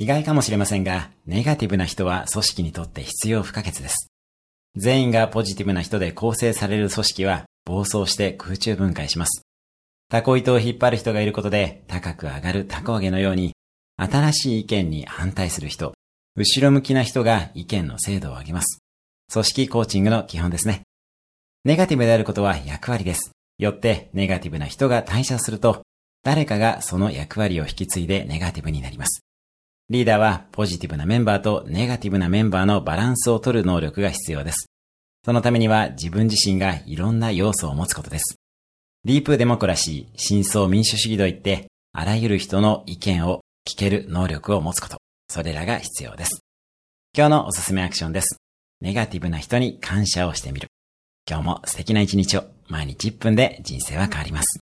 意外かもしれませんが、ネガティブな人は組織にとって必要不可欠です。全員がポジティブな人で構成される組織は暴走して空中分解します。タコ糸を引っ張る人がいることで高く上がるタコ揚げのように、新しい意見に反対する人、後ろ向きな人が意見の精度を上げます。組織コーチングの基本ですね。ネガティブであることは役割です。よってネガティブな人が退社すると、誰かがその役割を引き継いでネガティブになります。リーダーはポジティブなメンバーとネガティブなメンバーのバランスを取る能力が必要です。そのためには自分自身がいろんな要素を持つことです。ディープデモクラシー、真相民主主義といって、あらゆる人の意見を聞ける能力を持つこと。それらが必要です。今日のおすすめアクションです。ネガティブな人に感謝をしてみる。今日も素敵な一日を毎日1分で人生は変わります。